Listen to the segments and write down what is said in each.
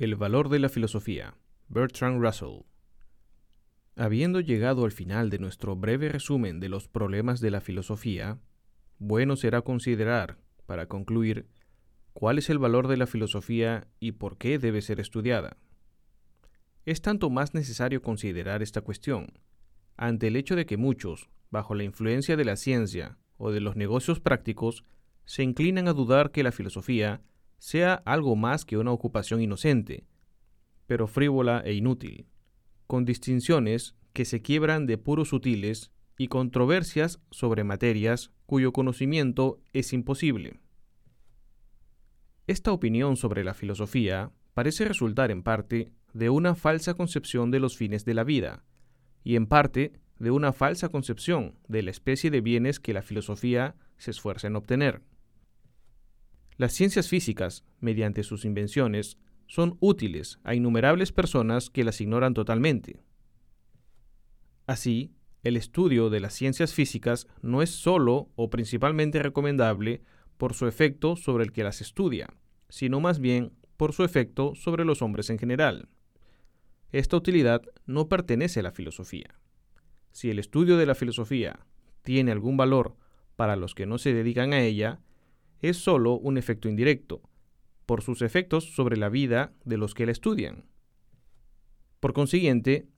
El valor de la filosofía. Bertrand Russell. Habiendo llegado al final de nuestro breve resumen de los problemas de la filosofía, bueno será considerar, para concluir, cuál es el valor de la filosofía y por qué debe ser estudiada. Es tanto más necesario considerar esta cuestión, ante el hecho de que muchos, bajo la influencia de la ciencia o de los negocios prácticos, se inclinan a dudar que la filosofía sea algo más que una ocupación inocente, pero frívola e inútil, con distinciones que se quiebran de puros sutiles y controversias sobre materias cuyo conocimiento es imposible. Esta opinión sobre la filosofía parece resultar en parte de una falsa concepción de los fines de la vida, y en parte de una falsa concepción de la especie de bienes que la filosofía se esfuerza en obtener. Las ciencias físicas, mediante sus invenciones, son útiles a innumerables personas que las ignoran totalmente. Así, el estudio de las ciencias físicas no es sólo o principalmente recomendable por su efecto sobre el que las estudia, sino más bien por su efecto sobre los hombres en general. Esta utilidad no pertenece a la filosofía. Si el estudio de la filosofía tiene algún valor para los que no se dedican a ella, es sólo un efecto indirecto, por sus efectos sobre la vida de los que la estudian. Por consiguiente,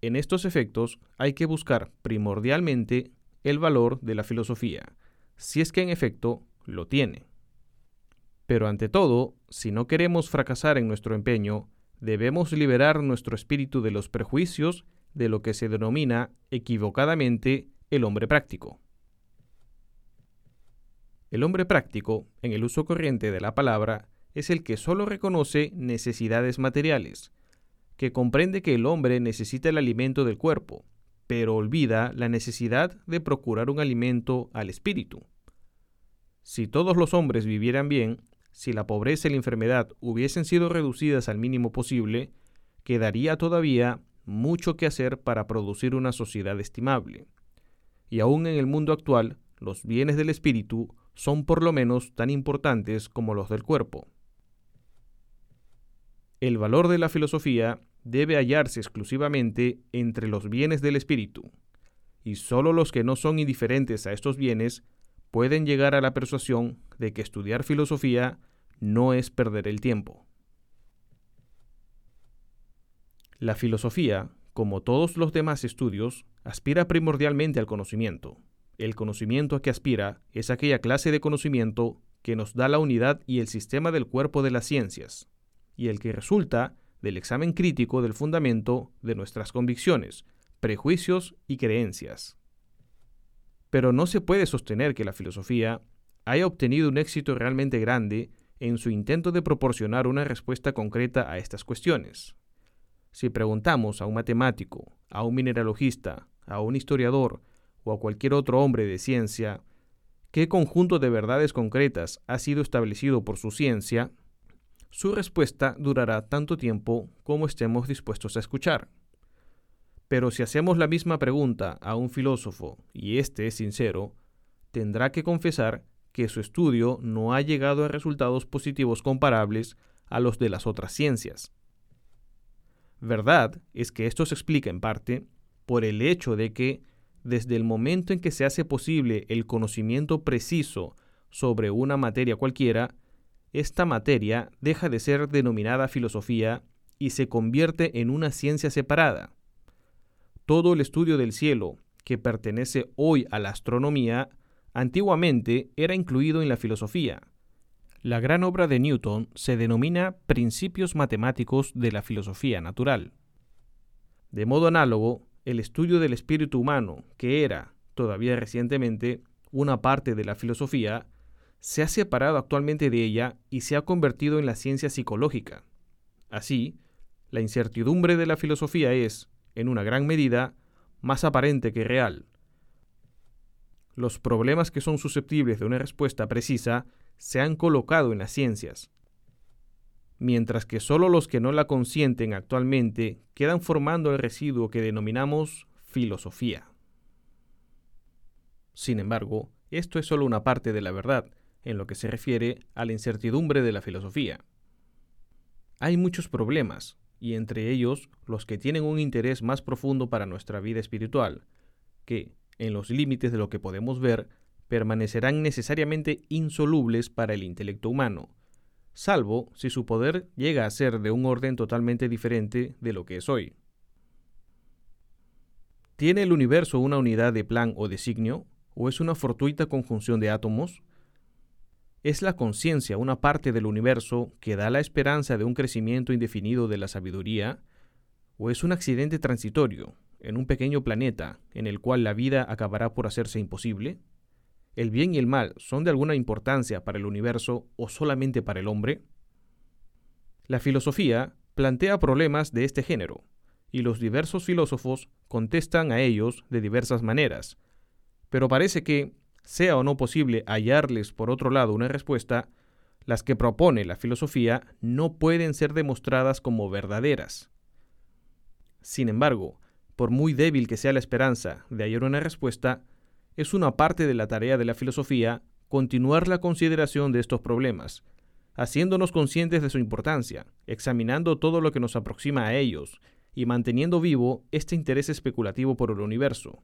en estos efectos hay que buscar primordialmente el valor de la filosofía, si es que en efecto lo tiene. Pero ante todo, si no queremos fracasar en nuestro empeño, debemos liberar nuestro espíritu de los prejuicios de lo que se denomina equivocadamente el hombre práctico. El hombre práctico, en el uso corriente de la palabra, es el que solo reconoce necesidades materiales, que comprende que el hombre necesita el alimento del cuerpo, pero olvida la necesidad de procurar un alimento al espíritu. Si todos los hombres vivieran bien, si la pobreza y la enfermedad hubiesen sido reducidas al mínimo posible, quedaría todavía mucho que hacer para producir una sociedad estimable. Y aún en el mundo actual, los bienes del espíritu son por lo menos tan importantes como los del cuerpo. El valor de la filosofía debe hallarse exclusivamente entre los bienes del espíritu, y sólo los que no son indiferentes a estos bienes pueden llegar a la persuasión de que estudiar filosofía no es perder el tiempo. La filosofía, como todos los demás estudios, aspira primordialmente al conocimiento, el conocimiento a que aspira es aquella clase de conocimiento que nos da la unidad y el sistema del cuerpo de las ciencias, y el que resulta del examen crítico del fundamento de nuestras convicciones, prejuicios y creencias. Pero no se puede sostener que la filosofía haya obtenido un éxito realmente grande en su intento de proporcionar una respuesta concreta a estas cuestiones. Si preguntamos a un matemático, a un mineralogista, a un historiador, o a cualquier otro hombre de ciencia, qué conjunto de verdades concretas ha sido establecido por su ciencia, su respuesta durará tanto tiempo como estemos dispuestos a escuchar. Pero si hacemos la misma pregunta a un filósofo y éste es sincero, tendrá que confesar que su estudio no ha llegado a resultados positivos comparables a los de las otras ciencias. Verdad es que esto se explica en parte por el hecho de que desde el momento en que se hace posible el conocimiento preciso sobre una materia cualquiera, esta materia deja de ser denominada filosofía y se convierte en una ciencia separada. Todo el estudio del cielo, que pertenece hoy a la astronomía, antiguamente era incluido en la filosofía. La gran obra de Newton se denomina Principios Matemáticos de la Filosofía Natural. De modo análogo, el estudio del espíritu humano, que era, todavía recientemente, una parte de la filosofía, se ha separado actualmente de ella y se ha convertido en la ciencia psicológica. Así, la incertidumbre de la filosofía es, en una gran medida, más aparente que real. Los problemas que son susceptibles de una respuesta precisa se han colocado en las ciencias, mientras que solo los que no la consienten actualmente quedan formando el residuo que denominamos filosofía. Sin embargo, esto es solo una parte de la verdad en lo que se refiere a la incertidumbre de la filosofía. hay muchos problemas, y entre ellos los que tienen un interés más profundo para nuestra vida espiritual, que, en los límites de lo que podemos ver, permanecerán necesariamente insolubles para el intelecto humano, salvo si su poder llega a ser de un orden totalmente diferente de lo que es hoy. ¿Tiene el universo una unidad de plan o designio, o es una fortuita conjunción de átomos? ¿Es la conciencia una parte del universo que da la esperanza de un crecimiento indefinido de la sabiduría, o es un accidente transitorio en un pequeño planeta en el cual la vida acabará por hacerse imposible? ¿El bien y el mal son de alguna importancia para el universo o solamente para el hombre? La filosofía plantea problemas de este género, y los diversos filósofos contestan a ellos de diversas maneras, pero parece que, sea o no posible hallarles por otro lado una respuesta, las que propone la filosofía no pueden ser demostradas como verdaderas. Sin embargo, por muy débil que sea la esperanza de hallar una respuesta, es una parte de la tarea de la filosofía continuar la consideración de estos problemas, haciéndonos conscientes de su importancia, examinando todo lo que nos aproxima a ellos y manteniendo vivo este interés especulativo por el universo,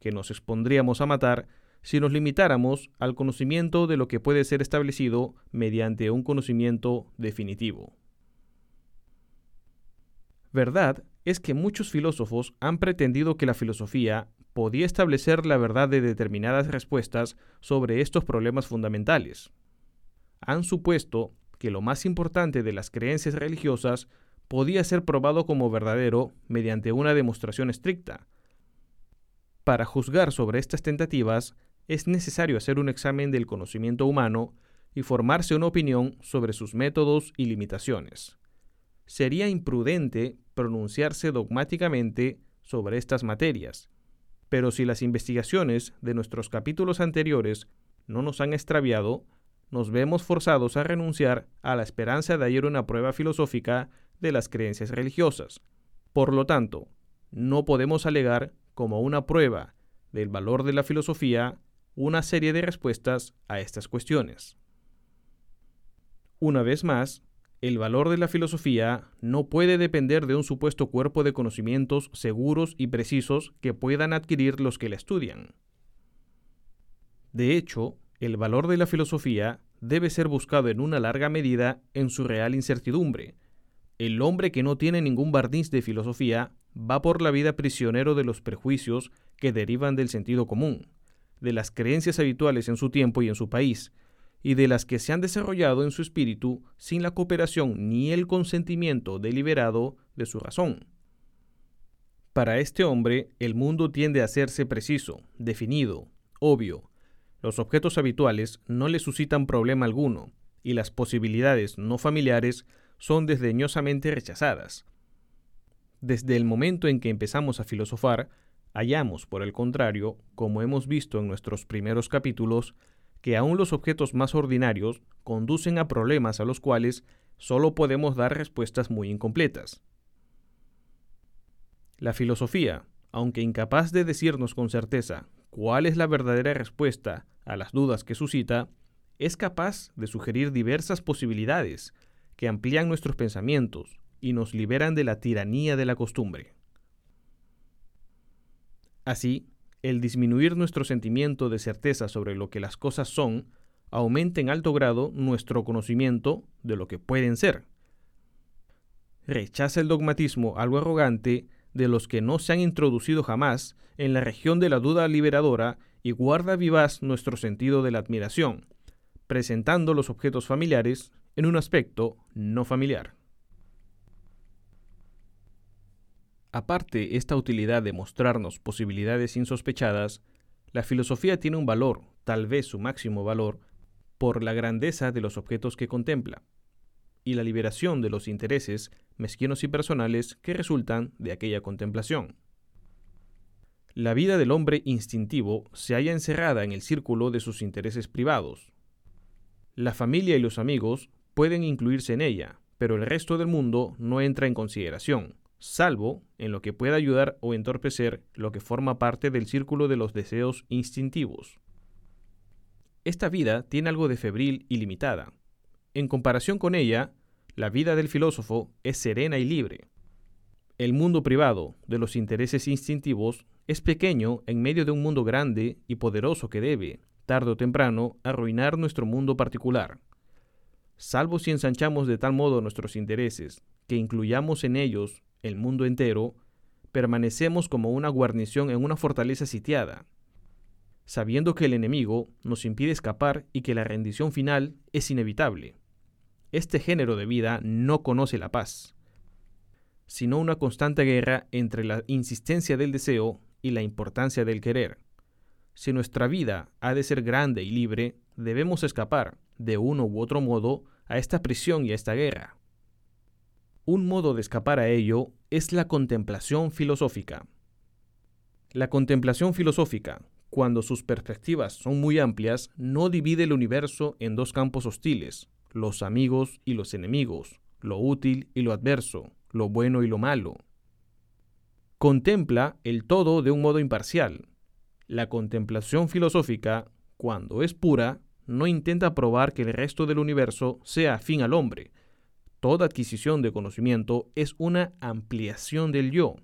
que nos expondríamos a matar si nos limitáramos al conocimiento de lo que puede ser establecido mediante un conocimiento definitivo. Verdad es que muchos filósofos han pretendido que la filosofía podía establecer la verdad de determinadas respuestas sobre estos problemas fundamentales. Han supuesto que lo más importante de las creencias religiosas podía ser probado como verdadero mediante una demostración estricta. Para juzgar sobre estas tentativas es necesario hacer un examen del conocimiento humano y formarse una opinión sobre sus métodos y limitaciones. Sería imprudente pronunciarse dogmáticamente sobre estas materias, pero si las investigaciones de nuestros capítulos anteriores no nos han extraviado, nos vemos forzados a renunciar a la esperanza de hallar una prueba filosófica de las creencias religiosas. Por lo tanto, no podemos alegar como una prueba del valor de la filosofía una serie de respuestas a estas cuestiones. Una vez más, el valor de la filosofía no puede depender de un supuesto cuerpo de conocimientos seguros y precisos que puedan adquirir los que la estudian. De hecho, el valor de la filosofía debe ser buscado en una larga medida en su real incertidumbre. El hombre que no tiene ningún barniz de filosofía va por la vida prisionero de los prejuicios que derivan del sentido común, de las creencias habituales en su tiempo y en su país, y de las que se han desarrollado en su espíritu sin la cooperación ni el consentimiento deliberado de su razón. Para este hombre, el mundo tiende a hacerse preciso, definido, obvio. Los objetos habituales no le suscitan problema alguno, y las posibilidades no familiares son desdeñosamente rechazadas. Desde el momento en que empezamos a filosofar, hallamos, por el contrario, como hemos visto en nuestros primeros capítulos, que aún los objetos más ordinarios conducen a problemas a los cuales solo podemos dar respuestas muy incompletas. La filosofía, aunque incapaz de decirnos con certeza cuál es la verdadera respuesta a las dudas que suscita, es capaz de sugerir diversas posibilidades que amplían nuestros pensamientos y nos liberan de la tiranía de la costumbre. Así, el disminuir nuestro sentimiento de certeza sobre lo que las cosas son aumenta en alto grado nuestro conocimiento de lo que pueden ser. Rechaza el dogmatismo algo arrogante de los que no se han introducido jamás en la región de la duda liberadora y guarda vivaz nuestro sentido de la admiración, presentando los objetos familiares en un aspecto no familiar. Aparte esta utilidad de mostrarnos posibilidades insospechadas, la filosofía tiene un valor, tal vez su máximo valor, por la grandeza de los objetos que contempla, y la liberación de los intereses mezquinos y personales que resultan de aquella contemplación. La vida del hombre instintivo se halla encerrada en el círculo de sus intereses privados. La familia y los amigos pueden incluirse en ella, pero el resto del mundo no entra en consideración, salvo en lo que pueda ayudar o entorpecer lo que forma parte del círculo de los deseos instintivos. Esta vida tiene algo de febril y limitada. En comparación con ella, la vida del filósofo es serena y libre. El mundo privado de los intereses instintivos es pequeño en medio de un mundo grande y poderoso que debe, tarde o temprano, arruinar nuestro mundo particular. Salvo si ensanchamos de tal modo nuestros intereses que incluyamos en ellos el mundo entero, permanecemos como una guarnición en una fortaleza sitiada, sabiendo que el enemigo nos impide escapar y que la rendición final es inevitable. Este género de vida no conoce la paz, sino una constante guerra entre la insistencia del deseo y la importancia del querer. Si nuestra vida ha de ser grande y libre, debemos escapar, de uno u otro modo, a esta prisión y a esta guerra. Un modo de escapar a ello es la contemplación filosófica. La contemplación filosófica, cuando sus perspectivas son muy amplias, no divide el universo en dos campos hostiles, los amigos y los enemigos, lo útil y lo adverso, lo bueno y lo malo. Contempla el todo de un modo imparcial. La contemplación filosófica, cuando es pura, no intenta probar que el resto del universo sea afín al hombre, Toda adquisición de conocimiento es una ampliación del yo,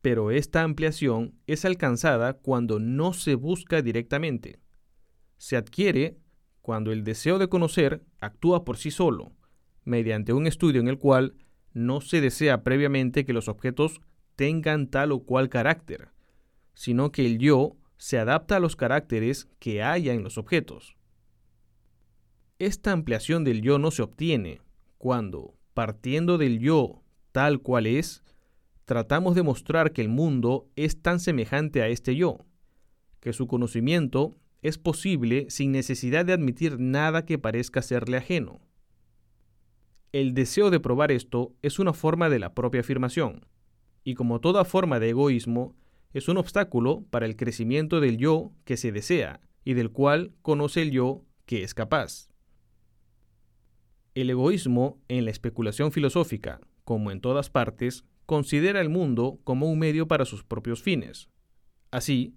pero esta ampliación es alcanzada cuando no se busca directamente. Se adquiere cuando el deseo de conocer actúa por sí solo, mediante un estudio en el cual no se desea previamente que los objetos tengan tal o cual carácter, sino que el yo se adapta a los caracteres que haya en los objetos. Esta ampliación del yo no se obtiene cuando, partiendo del yo tal cual es, tratamos de mostrar que el mundo es tan semejante a este yo, que su conocimiento es posible sin necesidad de admitir nada que parezca serle ajeno. El deseo de probar esto es una forma de la propia afirmación, y como toda forma de egoísmo, es un obstáculo para el crecimiento del yo que se desea y del cual conoce el yo que es capaz. El egoísmo, en la especulación filosófica, como en todas partes, considera el mundo como un medio para sus propios fines. Así,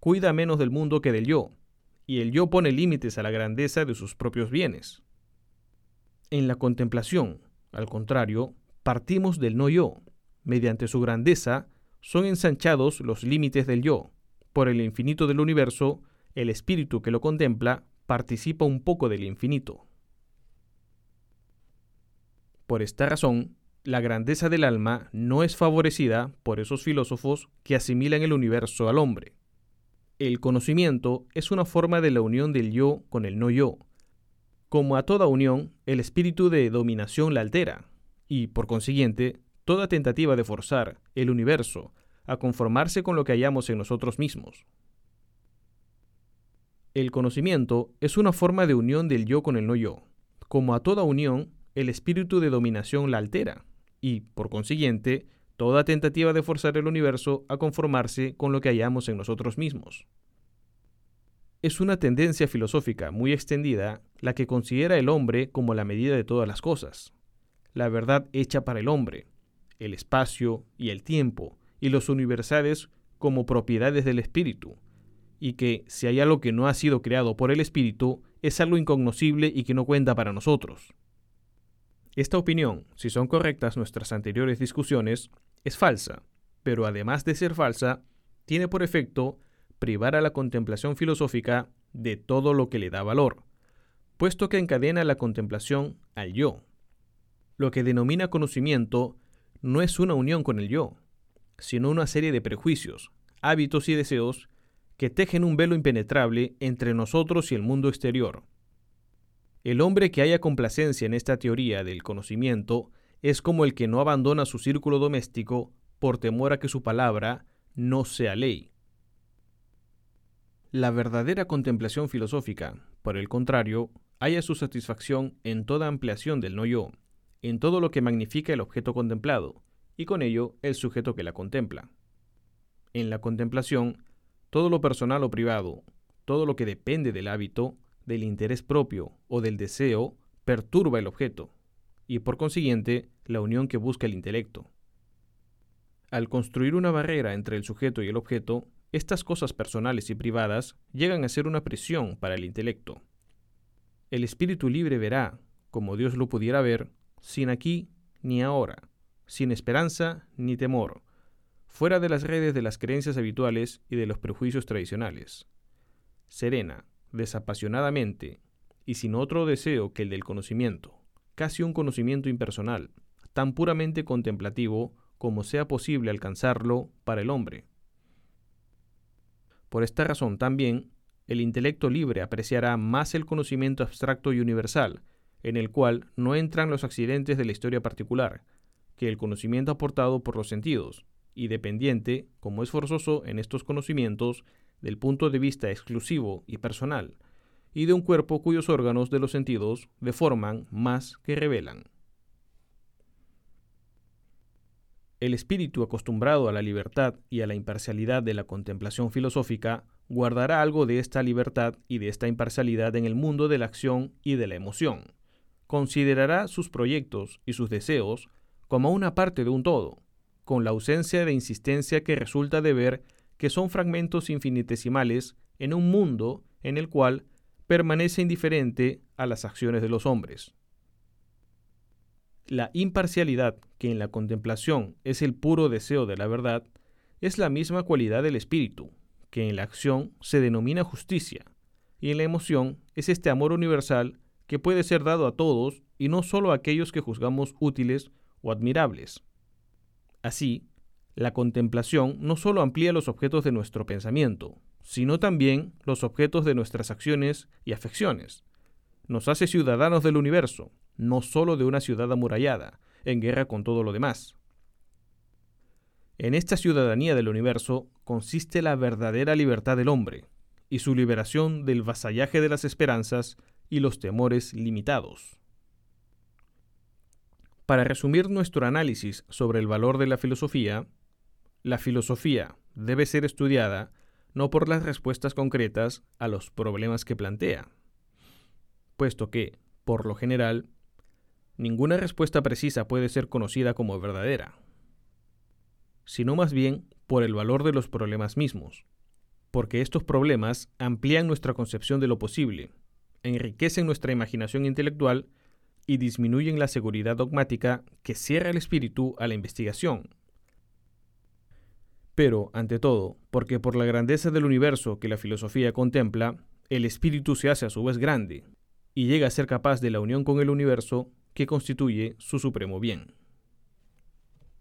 cuida menos del mundo que del yo, y el yo pone límites a la grandeza de sus propios bienes. En la contemplación, al contrario, partimos del no yo. Mediante su grandeza, son ensanchados los límites del yo. Por el infinito del universo, el espíritu que lo contempla participa un poco del infinito. Por esta razón, la grandeza del alma no es favorecida por esos filósofos que asimilan el universo al hombre. El conocimiento es una forma de la unión del yo con el no yo. Como a toda unión, el espíritu de dominación la altera, y, por consiguiente, toda tentativa de forzar el universo a conformarse con lo que hallamos en nosotros mismos. El conocimiento es una forma de unión del yo con el no yo. Como a toda unión, el espíritu de dominación la altera, y, por consiguiente, toda tentativa de forzar el universo a conformarse con lo que hallamos en nosotros mismos. Es una tendencia filosófica muy extendida la que considera el hombre como la medida de todas las cosas, la verdad hecha para el hombre, el espacio y el tiempo, y los universales como propiedades del espíritu, y que si hay algo que no ha sido creado por el espíritu, es algo incognoscible y que no cuenta para nosotros. Esta opinión, si son correctas nuestras anteriores discusiones, es falsa, pero además de ser falsa, tiene por efecto privar a la contemplación filosófica de todo lo que le da valor, puesto que encadena la contemplación al yo. Lo que denomina conocimiento no es una unión con el yo, sino una serie de prejuicios, hábitos y deseos que tejen un velo impenetrable entre nosotros y el mundo exterior. El hombre que haya complacencia en esta teoría del conocimiento es como el que no abandona su círculo doméstico por temor a que su palabra no sea ley. La verdadera contemplación filosófica, por el contrario, halla su satisfacción en toda ampliación del no yo, en todo lo que magnifica el objeto contemplado, y con ello el sujeto que la contempla. En la contemplación, todo lo personal o privado, todo lo que depende del hábito, del interés propio o del deseo perturba el objeto y por consiguiente la unión que busca el intelecto. Al construir una barrera entre el sujeto y el objeto, estas cosas personales y privadas llegan a ser una prisión para el intelecto. El espíritu libre verá, como Dios lo pudiera ver, sin aquí ni ahora, sin esperanza ni temor, fuera de las redes de las creencias habituales y de los prejuicios tradicionales. Serena, desapasionadamente, y sin otro deseo que el del conocimiento, casi un conocimiento impersonal, tan puramente contemplativo como sea posible alcanzarlo para el hombre. Por esta razón también, el intelecto libre apreciará más el conocimiento abstracto y universal, en el cual no entran los accidentes de la historia particular, que el conocimiento aportado por los sentidos, y dependiente, como es forzoso en estos conocimientos, del punto de vista exclusivo y personal, y de un cuerpo cuyos órganos de los sentidos deforman más que revelan. El espíritu acostumbrado a la libertad y a la imparcialidad de la contemplación filosófica guardará algo de esta libertad y de esta imparcialidad en el mundo de la acción y de la emoción. Considerará sus proyectos y sus deseos como una parte de un todo, con la ausencia de insistencia que resulta de ver que son fragmentos infinitesimales en un mundo en el cual permanece indiferente a las acciones de los hombres. La imparcialidad, que en la contemplación es el puro deseo de la verdad, es la misma cualidad del espíritu, que en la acción se denomina justicia, y en la emoción es este amor universal que puede ser dado a todos y no solo a aquellos que juzgamos útiles o admirables. Así, la contemplación no solo amplía los objetos de nuestro pensamiento, sino también los objetos de nuestras acciones y afecciones. Nos hace ciudadanos del universo, no solo de una ciudad amurallada, en guerra con todo lo demás. En esta ciudadanía del universo consiste la verdadera libertad del hombre, y su liberación del vasallaje de las esperanzas y los temores limitados. Para resumir nuestro análisis sobre el valor de la filosofía, la filosofía debe ser estudiada no por las respuestas concretas a los problemas que plantea, puesto que, por lo general, ninguna respuesta precisa puede ser conocida como verdadera, sino más bien por el valor de los problemas mismos, porque estos problemas amplían nuestra concepción de lo posible, enriquecen nuestra imaginación intelectual y disminuyen la seguridad dogmática que cierra el espíritu a la investigación. Pero, ante todo, porque por la grandeza del universo que la filosofía contempla, el espíritu se hace a su vez grande y llega a ser capaz de la unión con el universo que constituye su supremo bien.